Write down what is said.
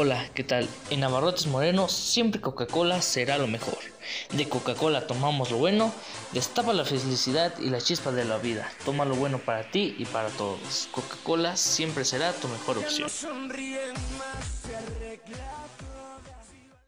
Hola, ¿qué tal? En Abarrotes Moreno siempre Coca-Cola será lo mejor. De Coca-Cola tomamos lo bueno, destapa la felicidad y la chispa de la vida. Toma lo bueno para ti y para todos. Coca-Cola siempre será tu mejor opción.